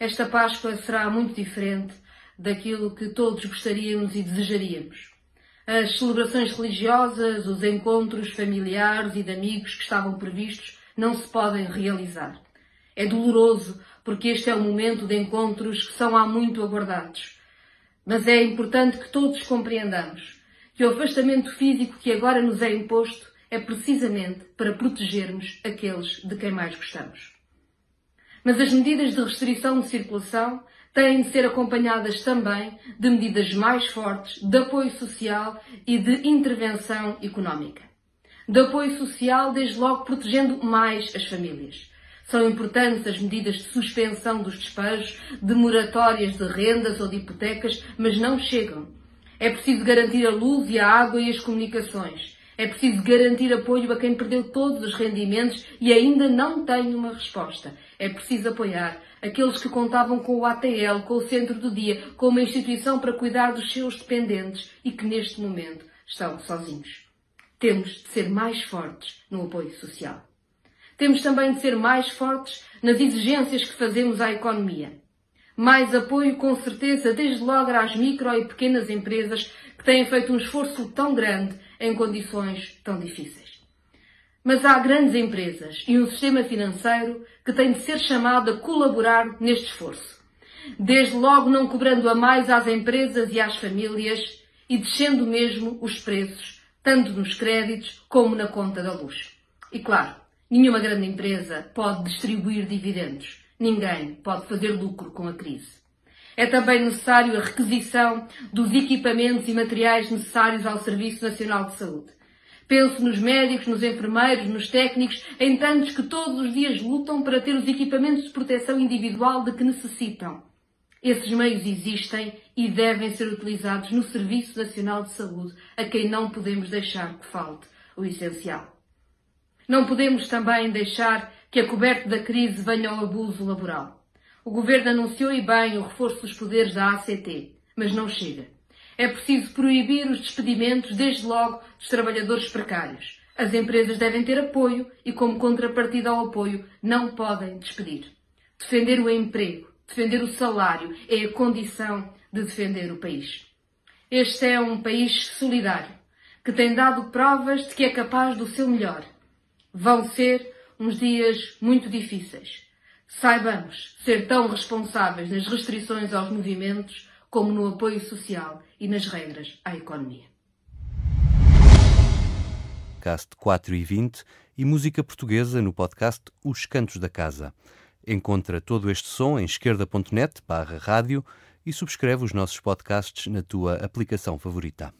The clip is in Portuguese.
esta Páscoa será muito diferente daquilo que todos gostaríamos e desejaríamos. As celebrações religiosas, os encontros familiares e de amigos que estavam previstos não se podem realizar. É doloroso porque este é o momento de encontros que são há muito aguardados. Mas é importante que todos compreendamos que o afastamento físico que agora nos é imposto é precisamente para protegermos aqueles de quem mais gostamos. Mas as medidas de restrição de circulação têm de ser acompanhadas também de medidas mais fortes de apoio social e de intervenção económica. De apoio social, desde logo protegendo mais as famílias. São importantes as medidas de suspensão dos despejos, de moratórias de rendas ou de hipotecas, mas não chegam. É preciso garantir a luz e a água e as comunicações. É preciso garantir apoio a quem perdeu todos os rendimentos e ainda não tem uma resposta. É preciso apoiar aqueles que contavam com o ATL, com o Centro do Dia, com uma instituição para cuidar dos seus dependentes e que neste momento estão sozinhos. Temos de ser mais fortes no apoio social. Temos também de ser mais fortes nas exigências que fazemos à economia. Mais apoio, com certeza, desde logo às micro e pequenas empresas que têm feito um esforço tão grande em condições tão difíceis. Mas há grandes empresas e um sistema financeiro que tem de ser chamado a colaborar neste esforço. Desde logo não cobrando a mais às empresas e às famílias e descendo mesmo os preços, tanto nos créditos como na conta da luz. E claro, nenhuma grande empresa pode distribuir dividendos. Ninguém pode fazer lucro com a crise. É também necessário a requisição dos equipamentos e materiais necessários ao Serviço Nacional de Saúde. Penso nos médicos, nos enfermeiros, nos técnicos, em tantos que todos os dias lutam para ter os equipamentos de proteção individual de que necessitam. Esses meios existem e devem ser utilizados no Serviço Nacional de Saúde, a quem não podemos deixar que falte o essencial. Não podemos também deixar que a coberta da crise venha ao abuso laboral. O governo anunciou e bem o reforço dos poderes da ACT, mas não chega. É preciso proibir os despedimentos, desde logo, dos trabalhadores precários. As empresas devem ter apoio e, como contrapartida ao apoio, não podem despedir. Defender o emprego, defender o salário é a condição de defender o país. Este é um país solidário, que tem dado provas de que é capaz do seu melhor. Vão ser uns dias muito difíceis saibamos ser tão responsáveis nas restrições aos movimentos como no apoio social e nas regras à economia. Cast 4 e 20 e música portuguesa no podcast Os Cantos da Casa. Encontra todo este som em esquerda.net barra rádio e subscreve os nossos podcasts na tua aplicação favorita.